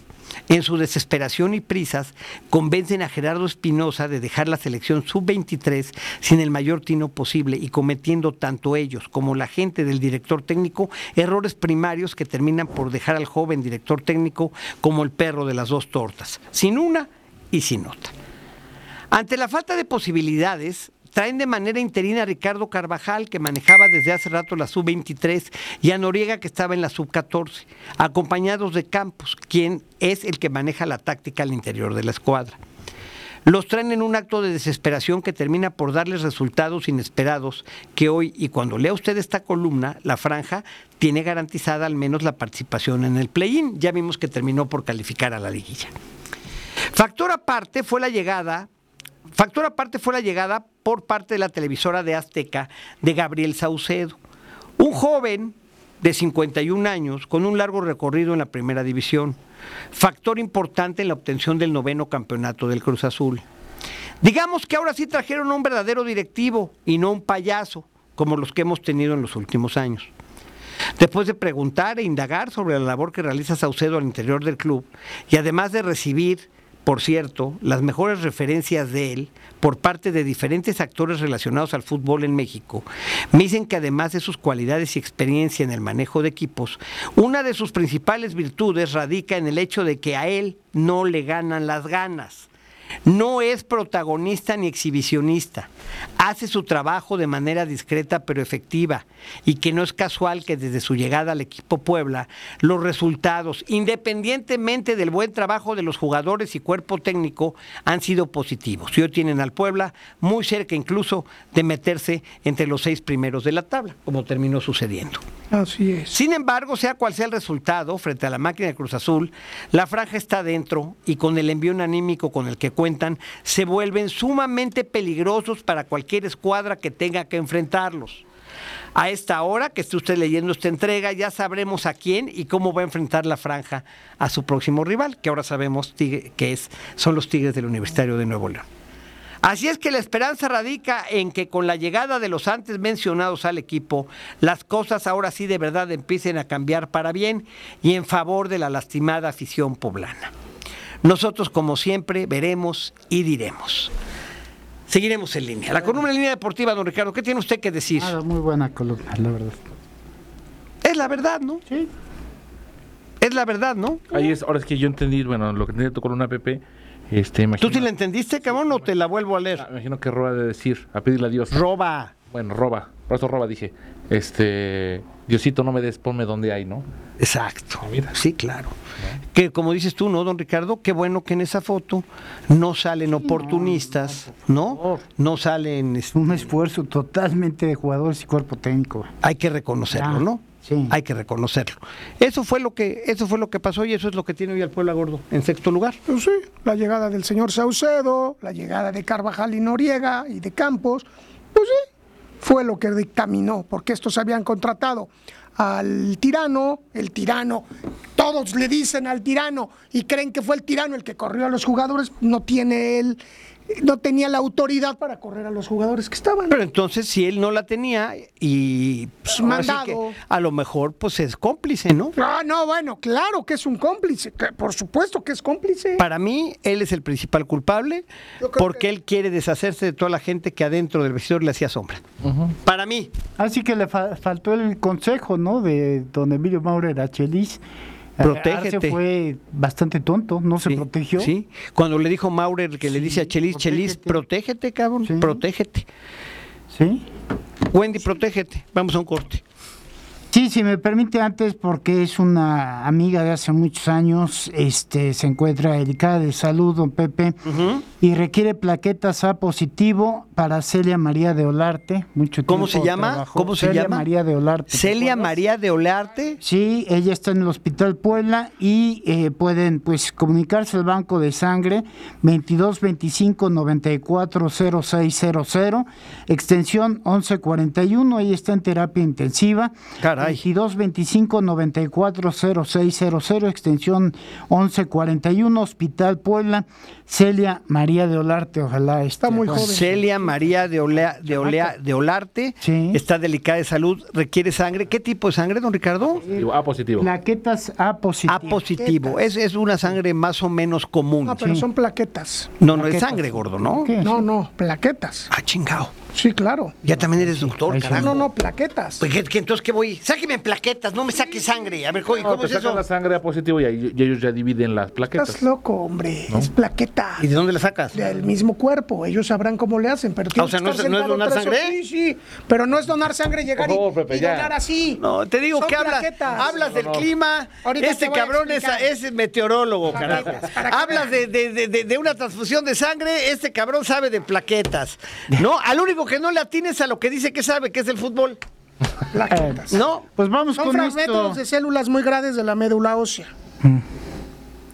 En su desesperación y prisas, convencen a Gerardo Espinosa de dejar la selección sub-23 sin el mayor tino posible y cometiendo tanto ellos como la gente del director técnico errores primarios que terminan por dejar al joven director técnico como el perro de las dos tortas, sin una y sin otra. Ante la falta de posibilidades, traen de manera interina a Ricardo Carvajal, que manejaba desde hace rato la sub-23, y a Noriega, que estaba en la sub-14, acompañados de Campos, quien es el que maneja la táctica al interior de la escuadra. Los traen en un acto de desesperación que termina por darles resultados inesperados que hoy, y cuando lea usted esta columna, la franja tiene garantizada al menos la participación en el play-in. Ya vimos que terminó por calificar a la liguilla. Factor aparte fue la llegada Factor aparte fue la llegada por parte de la televisora de Azteca de Gabriel Saucedo, un joven de 51 años con un largo recorrido en la primera división, factor importante en la obtención del noveno campeonato del Cruz Azul. Digamos que ahora sí trajeron un verdadero directivo y no un payaso, como los que hemos tenido en los últimos años. Después de preguntar e indagar sobre la labor que realiza Saucedo al interior del club y además de recibir por cierto, las mejores referencias de él por parte de diferentes actores relacionados al fútbol en México, me dicen que además de sus cualidades y experiencia en el manejo de equipos, una de sus principales virtudes radica en el hecho de que a él no le ganan las ganas. No es protagonista ni exhibicionista. Hace su trabajo de manera discreta pero efectiva y que no es casual que desde su llegada al equipo Puebla los resultados, independientemente del buen trabajo de los jugadores y cuerpo técnico, han sido positivos. Y hoy tienen al Puebla muy cerca incluso de meterse entre los seis primeros de la tabla, como terminó sucediendo. Así es. Sin embargo, sea cual sea el resultado, frente a la máquina de Cruz Azul, la franja está dentro y con el envío anímico con el que cuentan, se vuelven sumamente peligrosos para cualquier escuadra que tenga que enfrentarlos. A esta hora que esté usted leyendo esta entrega, ya sabremos a quién y cómo va a enfrentar la franja a su próximo rival, que ahora sabemos que es, son los Tigres del Universitario de Nuevo León. Así es que la esperanza radica en que con la llegada de los antes mencionados al equipo, las cosas ahora sí de verdad empiecen a cambiar para bien y en favor de la lastimada afición poblana. Nosotros, como siempre, veremos y diremos. Seguiremos en línea. La columna en línea deportiva, don Ricardo, ¿qué tiene usted que decir? Muy buena columna, la verdad. Es la verdad, ¿no? Sí. Es la verdad, ¿no? Ahí es, ahora es que yo entendí, bueno, lo que entendí de tu columna, Pepe, este, imagino, ¿Tú sí la entendiste, cabrón, o te la vuelvo a leer? Ah, imagino que roba de decir, a pedirle a Dios. Roba. Bueno, roba, por eso roba, dije, este, Diosito, no me des, ponme donde hay, ¿no? Exacto. Ah, mira. Sí, claro. Que como dices tú, ¿no, don Ricardo? Qué bueno que en esa foto no salen oportunistas, ¿no? No salen... este, Un esfuerzo totalmente de jugadores y cuerpo técnico. hay que reconocerlo, ¿no? sí. Hay que reconocerlo. Eso fue lo que eso fue lo que pasó y eso es lo que tiene hoy al Puebla Gordo en sexto lugar. Pues sí, la llegada del señor Saucedo, la llegada de Carvajal y Noriega y de Campos, pues sí, fue lo que dictaminó, porque estos habían contratado al tirano, el tirano, todos le dicen al tirano y creen que fue el tirano el que corrió a los jugadores, no tiene él, no tenía la autoridad para correr a los jugadores que estaban. Pero entonces si él no la tenía y pues, sí Mandado. que a lo mejor pues es cómplice, ¿no? Ah, no, bueno, claro que es un cómplice, que por supuesto que es cómplice. Para mí, él es el principal culpable porque que- él quiere deshacerse de toda la gente que adentro del vestidor le hacía sombra. Para mí. Así que le fa- faltó el consejo, ¿no? De don Emilio Maurer a Chelis. Protégete. Arce fue bastante tonto, no se sí, protegió. Sí. Cuando le dijo Maurer que le dice a Chelis, Chelis, protégete. protégete, cabrón, Sí. protégete. ¿Sí? Wendy, protégete. Vamos a un corte. Sí, si me permite antes, porque es una amiga de hace muchos años, este, se encuentra delicada de salud, don Pepe, y requiere plaquetas A positivo para Celia María de Olarte. Mucho ¿Cómo tiempo se llama? trabajó. ¿Cómo se Celia llama? María de Olarte. ¿te Celia? María de Olarte. Sí, ella está en el Hospital Puebla y eh, pueden pues comunicarse al banco de sangre 22 25 94 0600 extensión 1141, ella está en terapia intensiva. Caray. 22 25 94 0600 extensión 1141 Hospital Puebla. Celia María de Olarte, ojalá este, Está muy joven. Celia María de, Olea- de, Olea- de Olarte. Sí. Está delicada de salud, requiere sangre. ¿Qué tipo de sangre, don Ricardo? A positivo. Plaquetas A positivo. A positivo. Es, es una sangre más o menos común. No, pero Sí. son plaquetas. No, no es sangre, gordo, ¿no? ¿Qué? No, no, plaquetas. Ah, chingado. Sí, claro. Ya también eres doctor, No, carajo. no, no, plaquetas. Pues, ¿qué- qué- entonces, ¿qué voy? Sáqueme en plaquetas, no me saque sangre. A ver, ¿cómo, No, cómo te es sacan eso? la sangre a positivo y, ellos ya dividen las plaquetas. Estás loco, hombre. Es plaqueta. ¿Y de dónde la sacas? Del mismo cuerpo, ellos sabrán cómo le hacen, pero Ah, o tienes sea, que ¿no es- no es sentado donar sangre? Sí, sí, pero no es donar sangre, llegar y- Pepe, y, ya. donar así. No, te digo Son que hablas, hablas del clima. Ahorita este cabrón es, meteorólogo, carajo. Hablas de, de- de- de- de una transfusión de sangre, este cabrón sabe de plaquetas. No, al único que no le atines a lo que dice que sabe, que es el fútbol. Plaquetas. No. Pues vamos Son con fragmentos esto. de células muy grandes de la médula ósea. Mm.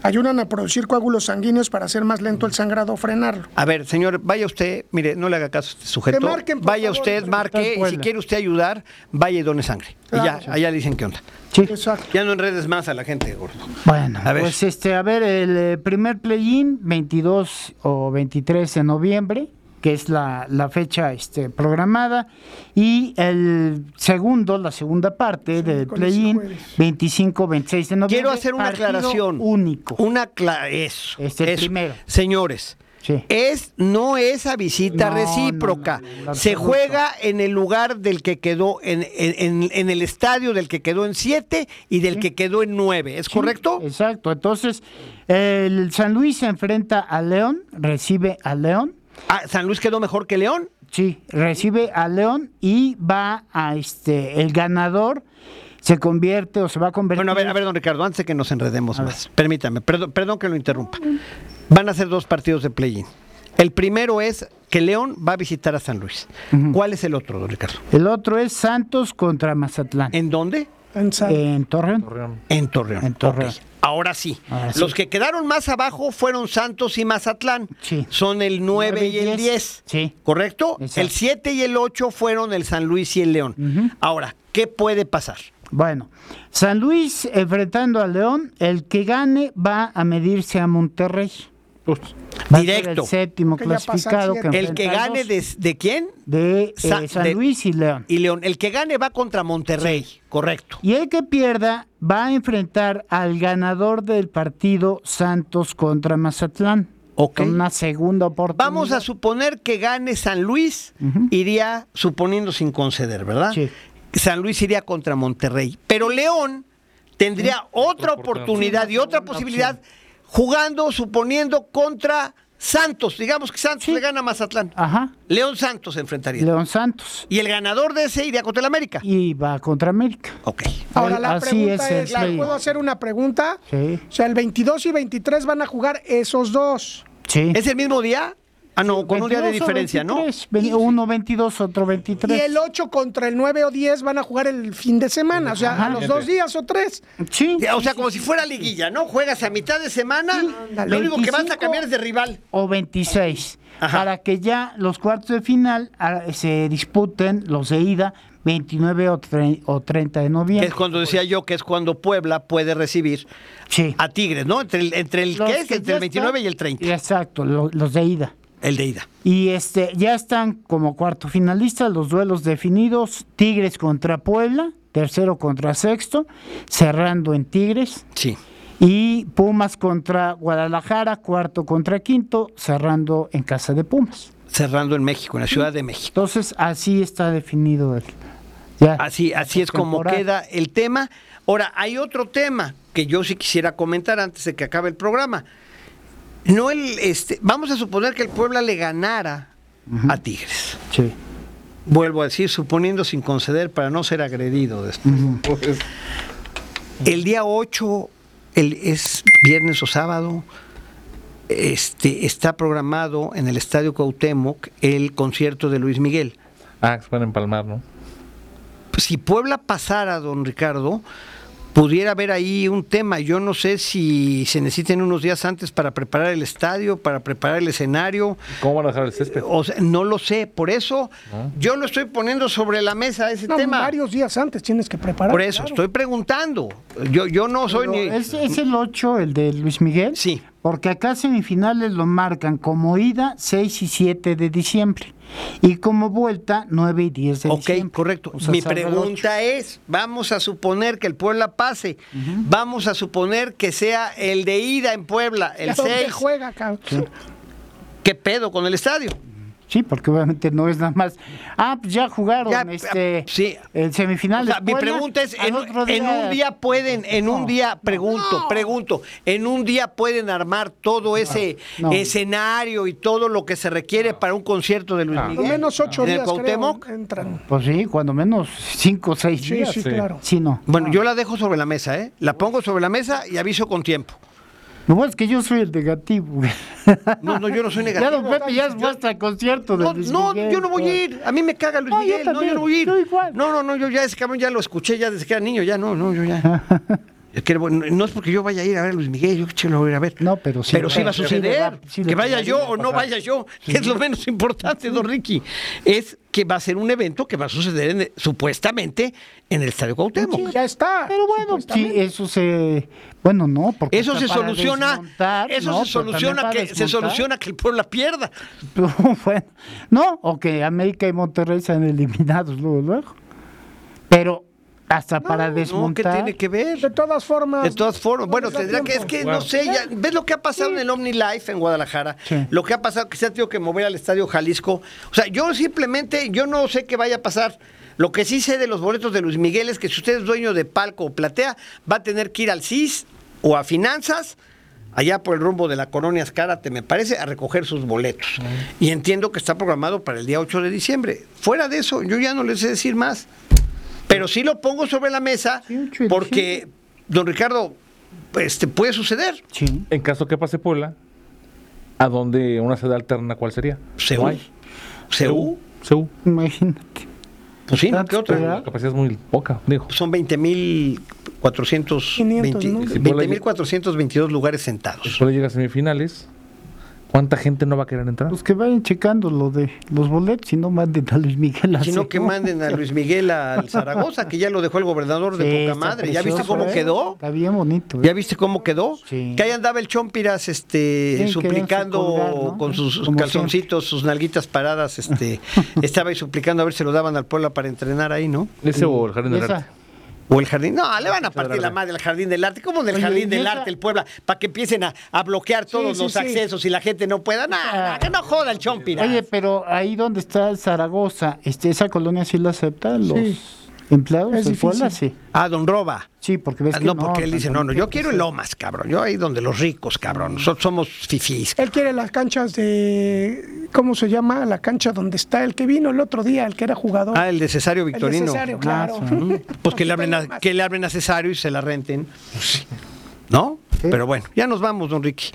Ayudan a producir coágulos sanguíneos para hacer más lento el sangrado o frenarlo. A ver, señor, vaya usted, mire, no le haga caso a este sujeto. Que marquen, por vaya favor, usted, marque, y si quiere usted ayudar, vaya y done sangre. Y ya, allá le dicen qué onda. Sí. Exacto. Ya no enredes más a la gente, gordo. Bueno, A ver. pues este, a ver, el eh, primer play-in, 22 o 23 de noviembre, que es la, la fecha este, programada, y el segundo, la segunda parte del play-in, jueves. 25-26 de noviembre. Quiero hacer una aclaración. Único. Una eso. Este, el eso. primero. Señores, Sí. es no es a visita No, recíproca. no, no, en Se juega en el lugar del que quedó, en, en- en- en el estadio del que quedó en siete y del que quedó en nueve. ¿Es Sí, correcto? Exacto. Entonces, el San Luis se enfrenta a León, recibe a León. Ah, San Luis quedó mejor que León. Sí, recibe a León y va a este el ganador se convierte o se va a convertir. Bueno, a ver, a ver, don Ricardo, antes de que nos enredemos más, permítame, perdón, perdón que lo interrumpa. Van a ser dos partidos de play-in. El primero es que León va a visitar a San Luis. ¿Cuál es el otro, don Ricardo? El otro es Santos contra Mazatlán. ¿En dónde? En San- En Torreón. Torreón. En Torreón. En Torreón. Ahora sí. Ahora sí. Los que quedaron más abajo fueron Santos y Mazatlán. Sí. Son el 9 Nueve y y el diez. 10. Sí. ¿Correcto? Exacto. El 7 y el 8 fueron el San Luis y el León. Ahora, ¿qué puede pasar? Bueno, San Luis enfrentando a León, el que gane va a medirse a Monterrey. Directo. el séptimo Que clasificado que. El que gane de, de quién? de eh, Sa- San de- Luis y León. Y León. El que gane va contra Monterrey. Correcto. Y el que pierda va a enfrentar al ganador del partido Santos contra Mazatlán. Ok. Con una segunda oportunidad. Vamos a suponer que gane San Luis, iría suponiendo sin conceder, ¿verdad? Sí. San Luis iría contra Monterrey. Pero León tendría otra oportunidad y otra posibilidad jugando, suponiendo, contra Santos. Digamos que Santos Sí. le gana a Mazatlán. Ajá. León Santos se enfrentaría. León Santos. Y el ganador de ese iría contra el América. Y va contra América. Ok. Ahora la así pregunta es es. ¿puedo hacer una pregunta? Sí. O sea, el 22 y 23 van a jugar esos dos. Sí. ¿Es el mismo día? Ah, no, con un día de 22 o diferencia, ¿no? 23. Ve- Uno 22, otro 23. Y el 8 contra el 9 o 10 van a jugar el fin de semana, o sea, Ajá. a los dos días o tres. Sí. O sea, como si fuera liguilla, ¿no? Juegas a mitad de semana, lo único que vas a 25 cambiar es de rival. o 26. Ajá. Para que ya los cuartos de final ah, se disputen los de ida 29 o, tre- o 30 de noviembre. es cuando decía yo que es cuando Puebla puede recibir Sí. a Tigres, ¿no? Entre el, entre el, ¿qué es? Entre el 29 están- y el 30. Exacto, lo- los de ida. El de ida. Y este ya están como cuarto finalistas los duelos definidos, Tigres contra Puebla, tercero contra sexto, cerrando en Tigres, Sí. y Pumas contra Guadalajara, cuarto contra quinto, cerrando en casa de Pumas. Cerrando en México, en la Ciudad de México. Entonces así está definido el ya. Así, así es como queda el tema. Ahora, hay otro tema que yo sí quisiera comentar antes de que acabe el programa. No el, este, vamos a suponer que el Puebla le ganara a Tigres. Sí. Vuelvo a decir, suponiendo sin conceder para no ser agredido después. pues, El día 8 el, es viernes o sábado. Este, está programado en el Estadio Cuauhtémoc el concierto de Luis Miguel. ah, se pueden empalmar, ¿no? Si Puebla pasara, don Ricardo, pudiera haber ahí un tema. Yo no sé si se necesiten unos días antes para preparar el estadio, para preparar el escenario. ¿Cómo van a dejar el césped? O sea, no lo sé. Por eso yo lo estoy poniendo sobre la mesa ese No, tema. varios días antes tienes que preparar. Por eso claro. estoy preguntando. Yo, yo no soy Pero ni. ¿Es, es el 8 el de Luis Miguel? Sí. Porque acá semifinales lo marcan como ida 6 y 7 de diciembre y como vuelta 9 y 10 de Ok, diciembre. correcto. O sea, Mi pregunta es, vamos a suponer que el Puebla pase, vamos a suponer que sea el de ida en Puebla, el ¿A dónde 6. juega, cabrón? ¿Qué pedo con el estadio? Sí, porque obviamente no es nada más. Ah, pues ya jugaron Ya, este, sí. el O semifinal. sea, mi pregunta es, en, otro en día- un día pueden, en un día, pregunto, pregunto, en un día pueden armar todo ese no. escenario y todo lo que se requiere para un concierto de Luis Al Miguel. menos ocho en el días creo, Cuauhtémoc. entran. Pues sí, cuando menos cinco o seis Sí, días. sí, claro. Sí, no. Bueno, yo la dejo sobre la mesa, ¿eh? La pongo sobre la mesa y aviso con tiempo. Lo bueno es que yo soy el negativo. No, no, yo no soy ya negativo. don Pepe ya es vuestra al concierto de No, Luis no, Miguel, yo no voy a ir. A mí me caga Luis No, yo Miguel. No, yo no voy a ir. Yo igual. No, no, no, yo ya ese cabrón ya lo escuché ya desde que era niño, ya no, no, yo ya. [laughs] Es que bueno, no es porque yo vaya a ir a ver a Luis Miguel, yo que lo voy a ir a ver. No, pero sí. Pero sí va a Sí suceder. sí que va vaya yo o no vaya yo, que es lo menos importante, don Ricky. Es que va a ser un evento que va a suceder en- supuestamente en el Estadio Cuauhtémoc. Ya está. Pero bueno, sí, eso se. Bueno, no, porque. Eso se soluciona, eso no, se soluciona que se soluciona que el pueblo la pierda. [laughs] Pero, bueno, no, o que América y Monterrey sean eliminados luego, luego. Pero hasta para No, ¿qué desmontar. tiene que ver? De todas formas. De todas formas, no bueno, tendrá que, es tiempo. que no sé, ya, ¿ves lo que ha pasado en el Omni Life en Guadalajara? Sí. Lo que ha pasado, que se ha tenido que mover al Estadio Jalisco. O sea, yo simplemente, yo no sé qué vaya a pasar. Lo que sí sé de los boletos de Luis Miguel es que si usted es dueño de palco o platea, va a tener que ir al CIS o a Finanzas, allá por el rumbo de la Colonia Escárate, me parece, a recoger sus boletos. Y entiendo que está programado para el día 8 de diciembre. Fuera de eso, yo ya no les sé decir más. Pero sí lo pongo sobre la mesa Sí, 8 de porque, don Ricardo, este, puede suceder. Sí. En caso que pase Puebla, ¿a dónde una sede alterna cuál sería? Seúl. Seúl. Seúl. Imagínate. Pues sí. ¿qué otra? La capacidad es muy poca, dijo. Son 20.420 ¿no? Si Puebla llega- 20.422 lugares sentados. Después llega a semifinales, ¿cuánta gente no va a querer entrar? Pues que vayan checando lo de los boletos y no manden a Luis Miguel a Sino que manden a Luis Miguel al [laughs] Zaragoza, que ya lo dejó el gobernador de Sí, poca madre. ¿Ya viste cómo ¿eh? quedó? Está bien bonito. ¿eh? ¿Ya viste cómo quedó? Sí. Que ahí andaba el Chompiras este, Sí, suplicando querían colgar, ¿no? con sus Como calzoncitos, sus nalguitas paradas, este, [laughs] estaba ahí suplicando a ver si lo daban al pueblo para entrenar ahí, ¿no? Ese o el Jardín del Arte. O el jardín. No, le van a partir la madre al jardín del arte. ¿Cómo en el Oye, jardín del arte el Puebla? Para que empiecen a, a bloquear todos sí, los sí. accesos y la gente no pueda. Nada, que no joda el Chompiras. Oye, pero ahí donde está Zaragoza, este, esa colonia sí la acepta los Sí. Empleados Es de difícil. Puebla, sí. Ah, don Roba. Sí, porque ves Ah, que no, porque él dice, no, no, yo quiero en Lomas, cabrón. Yo ahí donde los ricos, cabrón. Nosotros somos fifís. Él quiere las canchas de. ¿Cómo se llama? La cancha donde está el que vino el otro día, el que era jugador. Ah, el de Cesario El Victorino. necesario, claro. Ah, sí. [laughs] Pues que le, abren a, que le abren a Cesario y se la renten. ¿No? Sí. Pero bueno, ya nos vamos, don Ricky.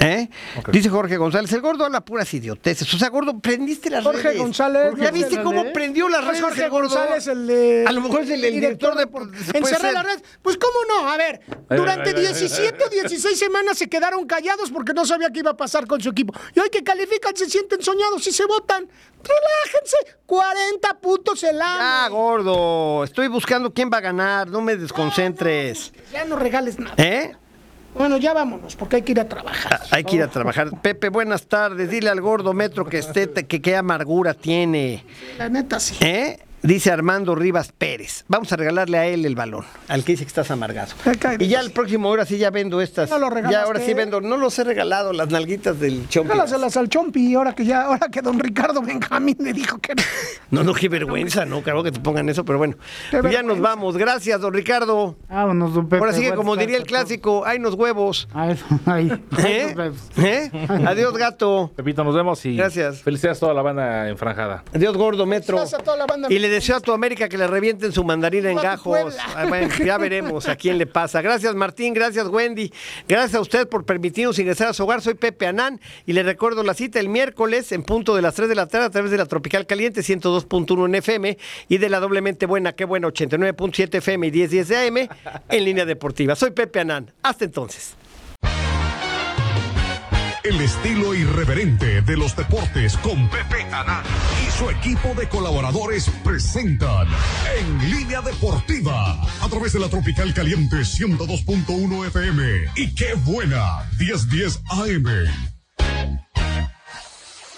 ¿Eh? Dice Jorge González, el gordo habla puras idioteces. O sea, gordo, prendiste las Jorge redes. González, ¿Ya ¿no? viste cómo prendió las Es redes Jorge el gordo? González, el de. A lo mejor es el, el director de... puede Encerró ser. la red. Pues cómo no, a ver, durante ay, ay, 17 o 16 semanas se quedaron callados porque no sabía qué iba a pasar con su equipo. Y hoy que califican se sienten soñados y se votan. Relájense, 40 puntos el Ya, año. gordo, estoy buscando quién va a ganar, no me desconcentres. Ya no regales nada. ¿Eh? Bueno, ya vámonos, porque hay que ir a trabajar. Ah, Hay que ir a trabajar. [laughs] Pepe, buenas tardes. Dile al gordo metro que esté, que qué amargura tiene. La neta sí. ¿Eh? Dice Armando Rivas Pérez. Vamos a regalarle a él el balón, al que dice que estás amargado. Y ya el próximo hora sí ya vendo estas. No lo ya regalaste. ahora sí vendo. No los he regalado, las nalguitas del chompi. Jálaselas al Chompi, ahora que ya, ahora que don Ricardo Benjamín le dijo que no. No, no, qué vergüenza, no, claro que te pongan eso, pero bueno. Pues ya nos vamos. Gracias, don Ricardo. Vámonos, don Pepe. Ahora sí que como diría el clásico, hay unos huevos. Ay, ay, ¿Eh? ¿Eh? Adiós, gato. Pepito, nos vemos y Gracias. felicidades a toda la banda enfranjada. Adiós, gordo metro. Gracias a toda la banda. Y le deseo a tu América que le revienten su mandarina en gajos. Ah, bueno, ya veremos a quién le pasa. Gracias, Martín. Gracias, Wendy. Gracias a usted por permitirnos ingresar a su hogar. Soy Pepe Anán y le recuerdo la cita el miércoles en punto de las 3 de la tarde a través de la Tropical Caliente 102.1 en FM y de la doblemente buena, qué buena, 89.7 FM y 1010 de AM en línea deportiva. Soy Pepe Anán. Hasta entonces. El estilo irreverente de los deportes con Pepe Anán su equipo de colaboradores presentan en línea deportiva a través de la Tropical Caliente 102.1 FM y qué buena 1010 AM.